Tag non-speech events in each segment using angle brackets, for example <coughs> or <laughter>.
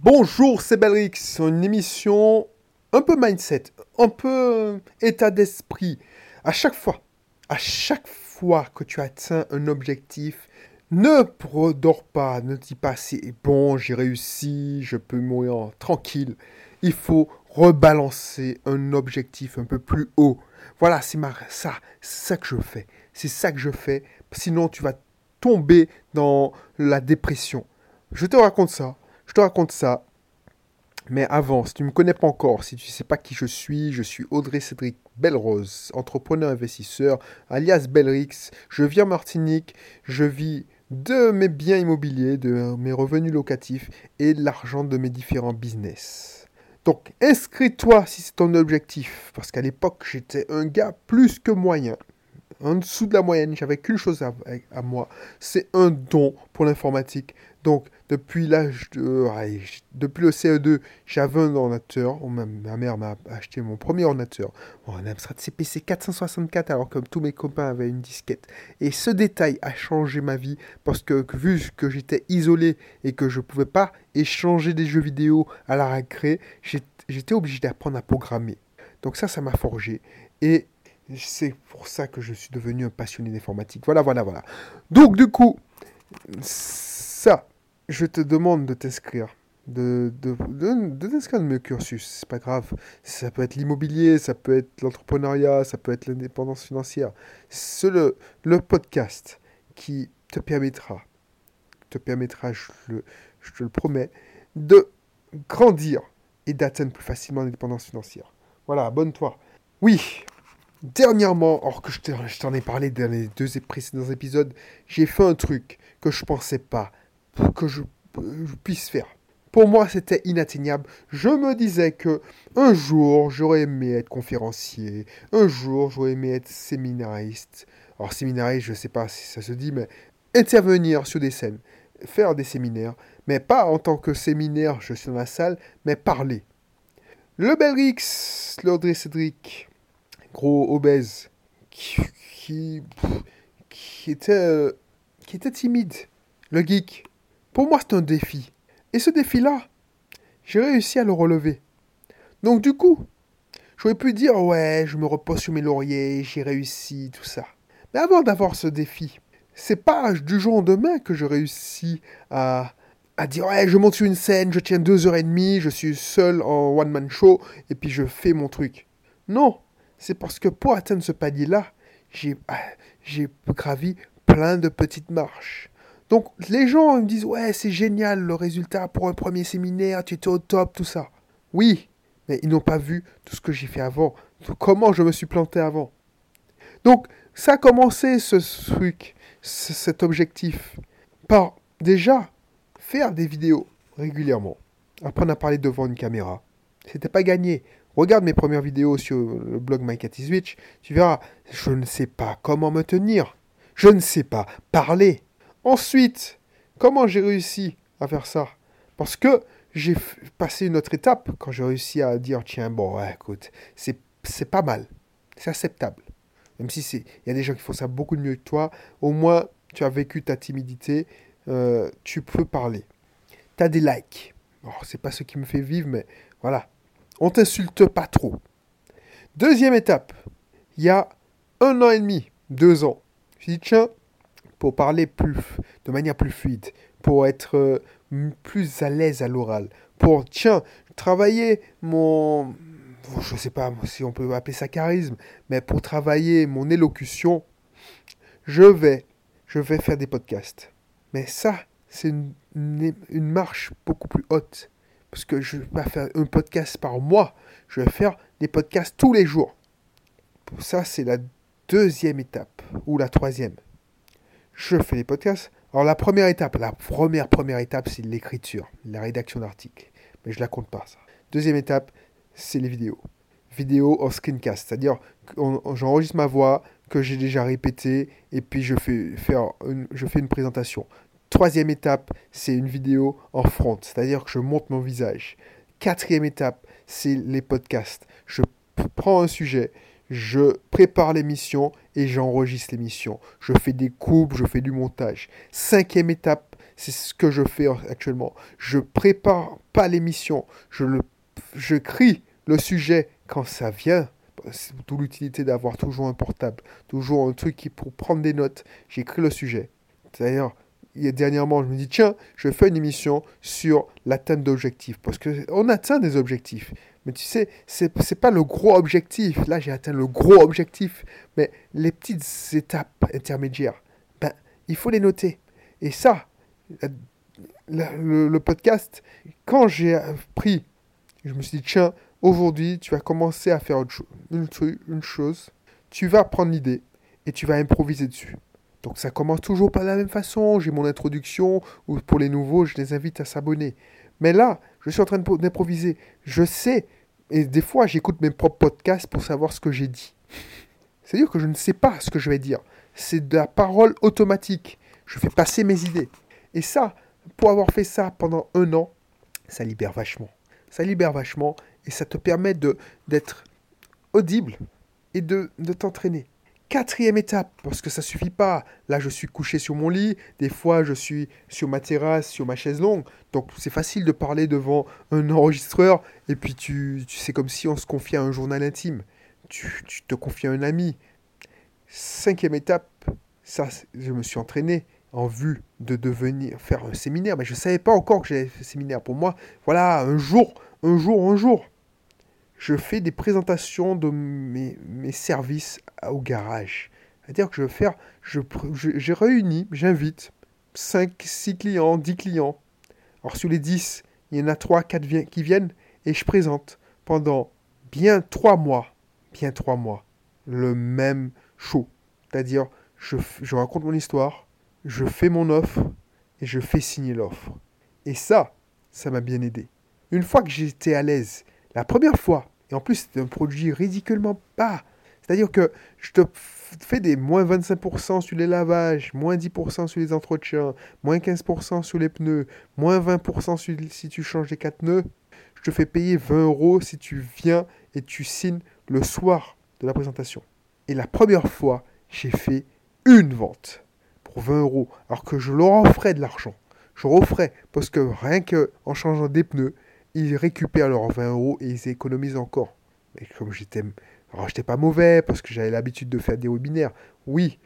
Bonjour, c'est Belrix, une émission un peu mindset, un peu état d'esprit. À chaque fois, à chaque fois que tu atteins un objectif, ne redors pas, ne dis pas c'est bon, j'ai réussi, je peux mourir tranquille. Il faut rebalancer un objectif un peu plus haut. Voilà, c'est ça, ça que je fais. C'est ça que je fais. Sinon, tu vas tomber dans la dépression. Je te raconte ça. Je te raconte ça. Mais avant, si tu ne me connais pas encore, si tu ne sais pas qui je suis, je suis Audrey Cédric Belrose, entrepreneur investisseur, alias Belrix. Je vis en Martinique, je vis de mes biens immobiliers, de mes revenus locatifs et de l'argent de mes différents business. Donc inscris-toi si c'est ton objectif, parce qu'à l'époque j'étais un gars plus que moyen en dessous de la moyenne. J'avais qu'une chose à, moi, c'est un don pour l'informatique. Donc, depuis l'âge de, depuis le CE2, j'avais un ordinateur. Ma, mère m'a acheté mon premier ordinateur, un Amstrad CPC 464, alors que tous mes copains avaient une disquette. Et ce détail a changé ma vie parce que, vu que j'étais isolé et que je pouvais pas échanger des jeux vidéo à la récré, j'étais obligé d'apprendre à programmer. Donc ça, ça m'a forgé. Et c'est pour ça que je suis devenu un passionné d'informatique. Voilà, voilà, voilà. Donc, du coup, ça, je te demande de t'inscrire. De, de, de, t'inscrire dans mes cursus, c'est pas grave. Ça peut être l'immobilier, ça peut être l'entrepreneuriat, ça peut être l'indépendance financière. C'est le, podcast qui te permettra, te permettra, je, le, te le promets, de grandir et d'atteindre plus facilement l'indépendance financière. Voilà, abonne-toi. Oui, Dernièrement, or que je t'en ai parlé dans les deux précédents épisodes, j'ai fait un truc que je pensais pas que je, puisse faire. Pour moi, c'était inatteignable. Je me disais que un jour, j'aurais aimé être conférencier. Un jour, j'aurais aimé être séminariste. Alors, séminariste, je ne sais pas si ça se dit, mais intervenir sur des scènes, faire des séminaires, mais pas en tant que séminaire, je suis dans la salle, mais parler. Le Belrix, l'Audrey Cédric, gros obèse, qui, qui, était, euh, qui était timide, le geek. Pour moi, c'est un défi. Et ce défi-là, j'ai réussi à le relever. Donc du coup, j'aurais pu dire, ouais, je me repose sur mes lauriers, j'ai réussi, tout ça. Mais avant d'avoir ce défi, c'est pas du jour au lendemain que je réussis à, à dire, ouais, je monte sur une scène, je tiens deux heures et demie, je suis seul en one-man show, et puis je fais mon truc. Non, c'est parce que pour atteindre ce palier-là, ah, j'ai gravi plein de petites marches. Donc les gens me disent ouais c'est génial le résultat pour un premier séminaire, tu étais au top, tout ça. Oui, mais ils n'ont pas vu tout ce que j'ai fait avant, comment je me suis planté avant. Donc ça a commencé ce truc, cet objectif, par déjà faire des vidéos régulièrement, apprendre à parler devant une caméra. C'était pas gagné. Regarde mes premières vidéos sur le blog My Switch, tu verras, je ne sais pas comment me tenir. Je ne sais pas parler. Ensuite, comment j'ai réussi à faire ça? Parce que j'ai passé une autre étape quand j'ai réussi à dire tiens, bon, écoute, c'est, pas mal. C'est acceptable. Même si il y a des gens qui font ça beaucoup mieux que toi, au moins tu as vécu ta timidité, euh, tu peux parler. Tu as des likes. Ce c'est pas ce qui me fait vivre, mais voilà, on t'insulte pas trop. Deuxième étape, il y a un an et demi, deux ans. Je dis, tiens, pour parler plus, de manière plus fluide, pour être euh, plus à l'aise à l'oral, pour, tiens, travailler mon, je ne sais pas si on peut appeler ça charisme, mais pour travailler mon élocution, je vais, je vais faire des podcasts. Mais ça, c'est une marche beaucoup plus haute parce que je ne vais pas faire un podcast par mois, je vais faire des podcasts tous les jours. Ça, c'est la deuxième étape, ou la troisième. Je fais les podcasts. Alors la première étape, la première première étape, c'est l'écriture, la rédaction d'articles. Mais je la compte pas, ça. Deuxième étape, c'est les vidéos. Vidéo en screencast, c'est-à-dire j'enregistre ma voix, que j'ai déjà répété, et puis je fais, faire je fais une présentation. Troisième étape, c'est une vidéo en front, c'est-à-dire que je monte mon visage. Quatrième étape, c'est les podcasts. Je prends un sujet, je prépare l'émission et j'enregistre l'émission. Je fais des coupes, je fais du montage. Cinquième étape, C'est ce que je fais actuellement. Je prépare pas l'émission. Je, je crie le sujet quand ça vient. C'est d'où l'utilité d'avoir toujours un portable, toujours un truc qui pour prendre des notes. J'écris le sujet. D'ailleurs, dernièrement, je me dis, tiens, je fais une émission sur l'atteinte d'objectifs. Parce qu'on atteint des objectifs. Mais tu sais, c'est n'est pas le gros objectif. Là, j'ai atteint le gros objectif. Mais les petites étapes intermédiaires, ben, il faut les noter. Et ça, le, podcast, quand j'ai pris, je me suis dit, tiens, aujourd'hui, tu vas commencer à faire une, une chose. Tu vas prendre l'idée et tu vas improviser dessus. Donc ça commence toujours pas de la même façon. J'ai mon introduction, ou pour les nouveaux, je les invite à s'abonner. Mais là, je suis en train d'improviser. Je sais, et des fois j'écoute mes propres podcasts pour savoir ce que j'ai dit. C'est-à-dire que je ne sais pas ce que je vais dire. C'est de la parole automatique. Je fais passer mes idées. Et ça, pour avoir fait ça pendant un an, ça libère vachement. Ça libère vachement et ça te permet d'être audible et de, de t'entraîner. Quatrième étape, parce que ça suffit pas. Là, je suis couché sur mon lit. Des fois, je suis sur ma terrasse, sur ma chaise longue. Donc, c'est facile de parler devant un enregistreur. Et puis, tu, tu c'est comme si on se confiait à un journal intime. Tu, tu te confies à un ami. Cinquième étape, ça, je me suis entraîné en vue de devenir faire un séminaire. Mais je ne savais pas encore que j'allais faire un séminaire. Pour moi, voilà, un jour, un jour, un jour je fais des présentations de mes, services au garage. C'est-à-dire que je vais faire, je, j'ai réuni, j'invite 5, 6 clients, 10 clients. Alors sur les 10, il y en a 3, 4 qui viennent et je présente pendant bien 3 mois, bien 3 mois, le même show. C'est-à-dire, je, je raconte mon histoire, je fais mon offre et je fais signer l'offre. Et ça, ça m'a bien aidé. Une fois que j'étais à l'aise la première fois, et en plus c'est un produit ridiculement bas, c'est-à-dire que je te fais des moins 25% sur les lavages, moins 10% sur les entretiens, moins 15% sur les pneus, moins 20% si tu changes les 4 nœuds. Je te fais payer 20 euros si tu viens et tu signes le soir de la présentation. Et la première fois, j'ai fait une vente pour 20 euros, alors que je leur offrais de l'argent. Je leur offrais parce que rien qu'en changeant des pneus, ils récupèrent leurs 20 euros et ils économisent encore. Et comme j'étais. J'étais pas mauvais parce que j'avais l'habitude de faire des webinaires. Oui,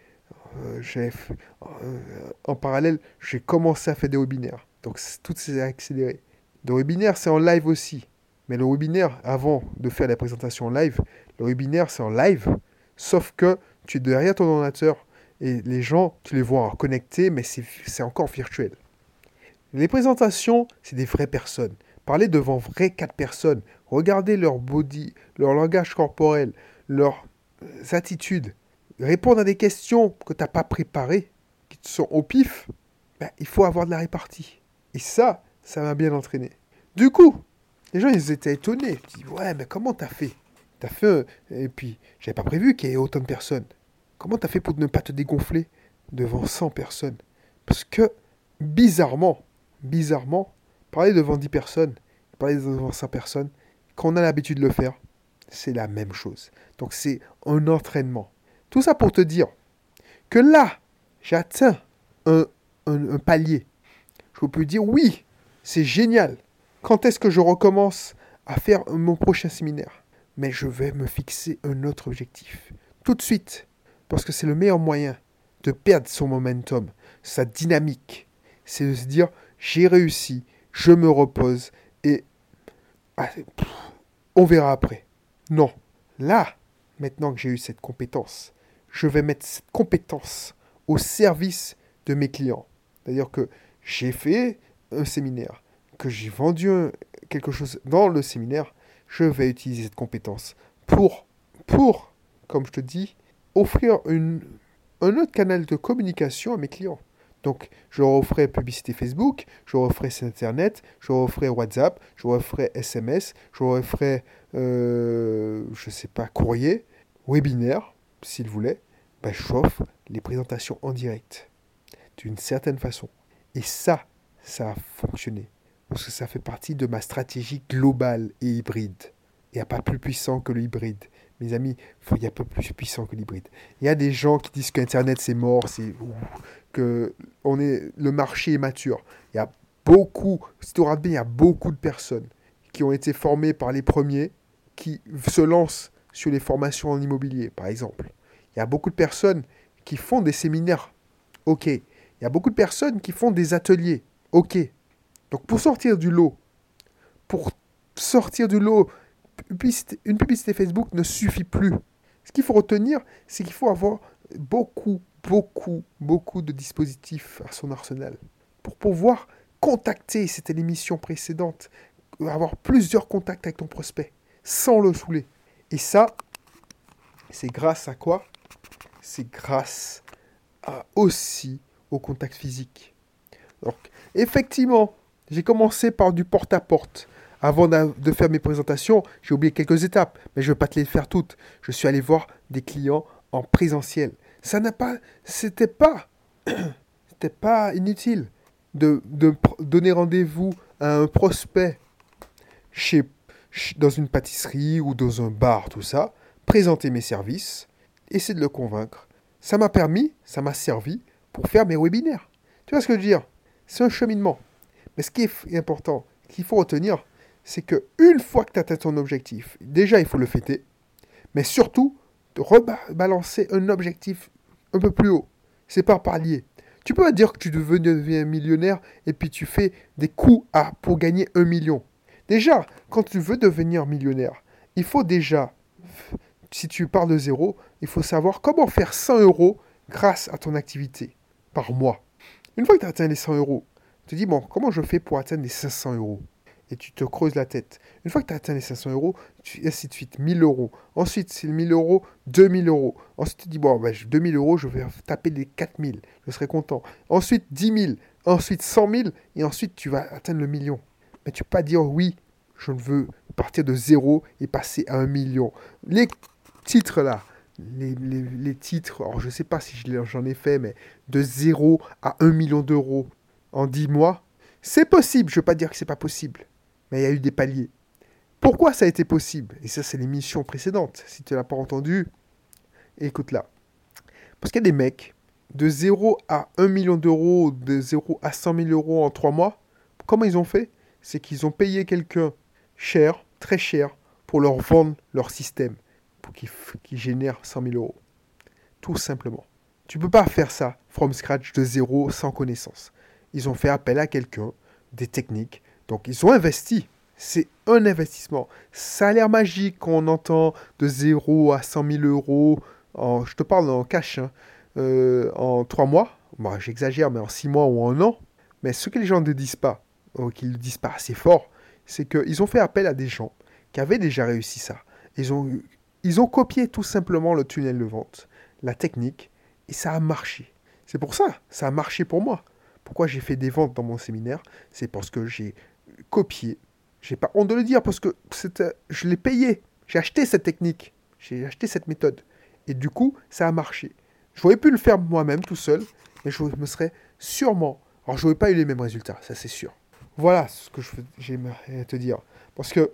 euh, euh, en parallèle, j'ai commencé à faire des webinaires. Donc, tout s'est accéléré. Le webinaire, c'est en live aussi. Mais le webinaire, avant de faire la présentation en live, le webinaire, c'est en live. Sauf que tu es derrière ton ordinateur et les gens, tu les vois connectés, mais c'est encore virtuel. Les présentations, c'est des vraies personnes. Parler devant vraies quatre personnes, regarder leur body, leur langage corporel, leurs euh, attitudes, répondre à des questions que tu n'as pas préparées, qui sont au pif, ben, il faut avoir de la répartie. Et ça, ça m'a bien entraîné. Du coup, les gens, ils étaient étonnés. Ils disent, ouais, mais comment t'as fait? T'as fait... Et puis, j'avais pas prévu qu'il y ait autant de personnes. Comment t'as fait pour ne pas te dégonfler devant 100 personnes? Parce que, bizarrement, bizarrement, Parler devant 10 personnes, parler devant 100 personnes, quand on a l'habitude de le faire, c'est la même chose. Donc c'est un entraînement. Tout ça pour te dire que là, j'atteins un, un, palier. Je peux dire oui, c'est génial. Quand est-ce que je recommence à faire mon prochain séminaire? Mais je vais me fixer un autre objectif. Tout de suite. Parce que c'est le meilleur moyen de perdre son momentum, sa dynamique. C'est de se dire, j'ai réussi, je me repose et ah, on verra après. Non, là, maintenant que j'ai eu cette compétence, je vais mettre cette compétence au service de mes clients. C'est-à-dire que j'ai fait un séminaire, que j'ai vendu quelque chose dans le séminaire, je vais utiliser cette compétence pour, comme je te dis, offrir un autre canal de communication à mes clients. Donc, je referai publicité Facebook, je site internet, je referai WhatsApp, je referai SMS, je referai, euh, je sais pas, courrier, webinaire, s'il voulait. Ben, je chauffe les présentations en direct, d'une certaine façon. Et ça, ça a fonctionné. Parce que ça fait partie de ma stratégie globale et hybride. Il n'y a pas plus puissant que le hybride. Mes amis, il y a peu plus puissant que l'hybride. Il y a des gens qui disent qu'Internet c'est mort, c'est que on est, le marché est mature. Il y a beaucoup, si tu regardes bien, il y a beaucoup de personnes qui ont été formées par les premiers, qui se lancent sur les formations en immobilier, par exemple. Il y a beaucoup de personnes qui font des séminaires. OK. Il y a beaucoup de personnes qui font des ateliers. OK. Donc pour sortir du lot, pour sortir du lot, une publicité Facebook ne suffit plus. Ce qu'il faut retenir, c'est qu'il faut avoir beaucoup, beaucoup, beaucoup de dispositifs à son arsenal pour pouvoir contacter, c'était l'émission précédente, avoir plusieurs contacts avec ton prospect sans le saouler. Et ça, c'est grâce à quoi? C'est grâce à aussi au contact physique. Donc, effectivement, j'ai commencé par du porte-à-porte. Avant de faire mes présentations, j'ai oublié quelques étapes, mais je ne vais pas te les faire toutes. Je suis allé voir des clients en présentiel. Ça n'a pas, c'était pas, <clears throat> c'était pas inutile de, donner rendez-vous à un prospect chez, dans une pâtisserie ou dans un bar, tout ça, présenter mes services, essayer de le convaincre. Ça m'a permis, ça m'a servi pour faire mes webinaires. Tu vois ce que je veux dire? C'est un cheminement. Mais ce qui est important, qu'il faut retenir, c'est que une fois que tu atteint ton objectif, déjà il faut le fêter, mais surtout rebalancer un objectif un peu plus haut. C'est par palier. Tu peux pas dire que tu deviens millionnaire et puis tu fais des coups à, pour gagner un million. Déjà, quand tu veux devenir millionnaire, il faut déjà, si tu pars de zéro, il faut savoir comment faire 100 euros grâce à ton activité par mois. Une fois que tu as atteint les 100 euros, tu te dis, bon, comment je fais pour atteindre les 500 euros? Et tu te creuses la tête. Une fois que tu as atteint les 500 euros, tu, ainsi de suite, 1000 euros. Ensuite, c'est 1000 euros, 2000 euros. Ensuite, tu dis, bon, ben, 2000 euros, je vais taper les 4000. Je serai content. Ensuite, 10 000. Ensuite, 100 000. Et ensuite, tu vas atteindre le million. Mais tu peux pas dire, oui, je veux partir de zéro et passer à un million. Les titres là, les, titres, alors je ne sais pas si j'en ai fait, mais de 0 à 1 million d'euros en 10 mois, c'est possible. Je ne veux pas dire que c'est pas possible, mais il y a eu des paliers. Pourquoi ça a été possible? Et ça, c'est l'émission précédente. Si tu ne l'as pas entendu, écoute-la. Parce qu'il y a des mecs, de 0 à 1 million d'euros, de 0 à 100 000 euros en 3 mois, comment ils ont fait? C'est qu'ils ont payé quelqu'un cher, très cher, pour leur vendre leur système pour qu'ils génèrent 100 000 euros. Tout simplement. Tu peux pas faire ça from scratch de zéro sans connaissance. Ils ont fait appel à quelqu'un, des techniques. Donc ils ont investi. C'est un investissement. Ça a l'air magique quand on entend de 0 à 100 000 euros. En, je te parle en cash. Hein, euh, en 3 mois. Bon, J'exagère, mais en 6 mois ou en un an. Mais ce que les gens ne disent pas, ou qu'ils ne disent pas assez fort, c'est qu'ils ont fait appel à des gens qui avaient déjà réussi ça. Ils ont ils ont copié tout simplement le tunnel de vente, la technique, et ça a marché. C'est pour ça, ça a marché pour moi. Pourquoi j'ai fait des ventes dans mon séminaire? C'est parce que j'ai copié. J'ai pas honte de le dire parce que je l'ai payé. J'ai acheté cette technique. J'ai acheté cette méthode. Et du coup, ça a marché. J'aurais pu le faire moi-même tout seul, mais je me serais sûrement. Alors, je n'aurais pas eu les mêmes résultats, ça c'est sûr. Voilà ce que j'aimerais te dire. Parce que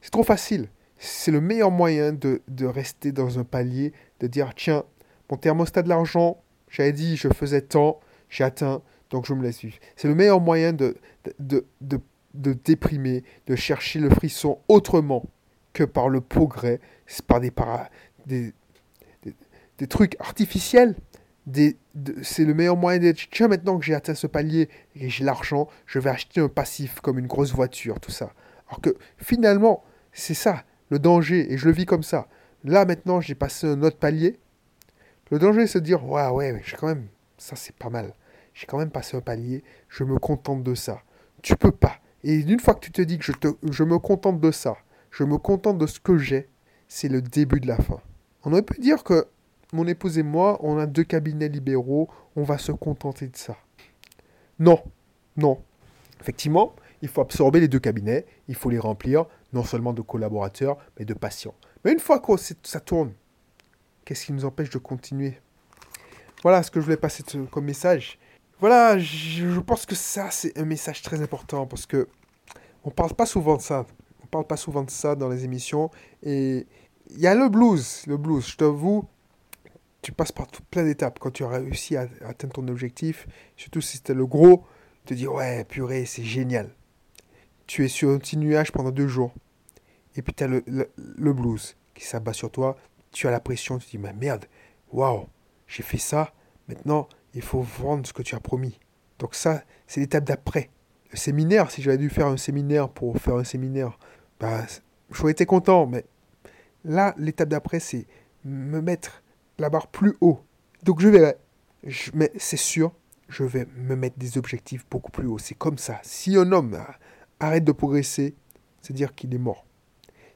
c'est trop facile c'est le meilleur moyen de, rester dans un palier, de dire tiens, mon thermostat de l'argent, j'avais dit je faisais tant, j'ai atteint, donc je me laisse vivre. C'est le meilleur moyen de, de, de, déprimer, de chercher le frisson autrement que par le progrès, par des, para, des, des, trucs artificiels. c'est le meilleur moyen d'être tiens, maintenant que j'ai atteint ce palier et j'ai l'argent, je vais acheter un passif comme une grosse voiture, tout ça. Alors que finalement, c'est ça le danger, et je le vis comme ça. Là, maintenant, j'ai passé un autre palier. Le danger, c'est de dire, ouais, ouais, j'ai quand même, ça c'est pas mal. J'ai quand même passé un palier, je me contente de ça. Tu peux pas. Et une fois que tu te dis que je, te, je me contente de ça, je me contente de ce que j'ai, c'est le début de la fin. On aurait pu dire que mon épouse et moi, on a deux cabinets libéraux, on va se contenter de ça. Non, non. Effectivement, il faut absorber les deux cabinets, il faut les remplir, non seulement de collaborateurs, mais de patients. Mais une fois que ça tourne, qu'est-ce qui nous empêche de continuer? Voilà ce que je voulais passer comme message. Voilà, je pense que ça, c'est un message très important parce que on parle pas souvent de ça. On parle pas souvent de ça dans les émissions et il y a le blues. Le blues, je t'avoue, tu passes par tout, plein d'étapes. Quand tu as réussi à, atteindre ton objectif, surtout si c'était le gros, tu te dis ouais, purée, c'est génial. Tu es sur un petit nuage pendant deux jours. Et puis tu as le, le, blues qui s'abat sur toi. Tu as la pression, tu te dis mais merde, waouh, j'ai fait ça. Maintenant, il faut vendre ce que tu as promis. Donc ça, c'est l'étape d'après. Le séminaire, si j'avais dû faire un séminaire pour faire un séminaire, bah, j'aurais été content, mais là, l'étape d'après, c'est me mettre la barre plus haut. Donc je verrai. mais c'est sûr, je vais me mettre des objectifs beaucoup plus hauts. C'est comme ça. Si un homme arrête de progresser, c'est dire qu'il est mort.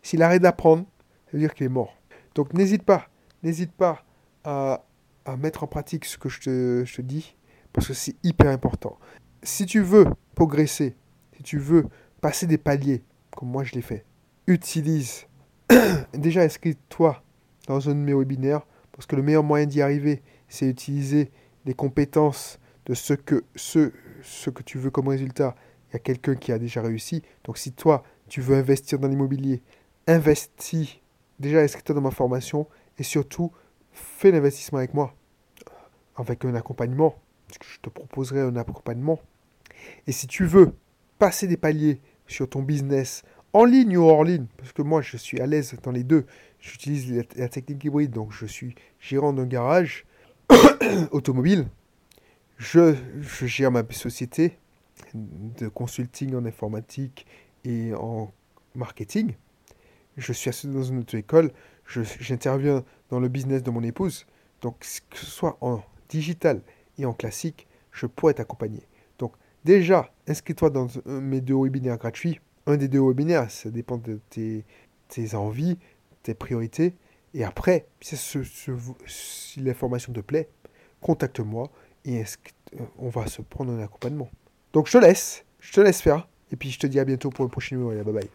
S'il arrête d'apprendre, c'est dire qu'il est mort. Donc n'hésite pas, n'hésite pas à, mettre en pratique ce que je te, je te dis, parce que c'est hyper important. Si tu veux progresser, si tu veux passer des paliers, comme moi je l'ai fait, utilise, <clears throat> déjà inscris-toi dans un de mes webinaires, parce que le meilleur moyen d'y arriver, c'est utiliser les compétences de ce que, ce, ce que tu veux comme résultat. Il y a quelqu'un qui a déjà réussi. Donc si toi, tu veux investir dans l'immobilier, investis, déjà inscris-toi dans ma formation et surtout, fais l'investissement avec moi, avec un accompagnement. Je te proposerai un accompagnement. Et si tu veux passer des paliers sur ton business en ligne ou hors ligne, parce que moi je suis à l'aise dans les deux, j'utilise la, technique hybride, donc je suis gérant d'un garage <coughs> automobile, je, je, gère ma société de consulting en informatique et en marketing, je suis associé dans une auto-école, j'interviens dans le business de mon épouse, donc que ce soit en digital et en classique, je pourrais t'accompagner. Donc déjà, inscris-toi dans mes deux webinaires gratuits. Un des deux webinaires, ça dépend de tes, envies, tes priorités. Et après, si, l'information te plaît, contacte-moi et on va se prendre un accompagnement. Donc je te laisse, je te laisse faire. Et puis je te dis à bientôt pour le prochain numéro. Bye bye.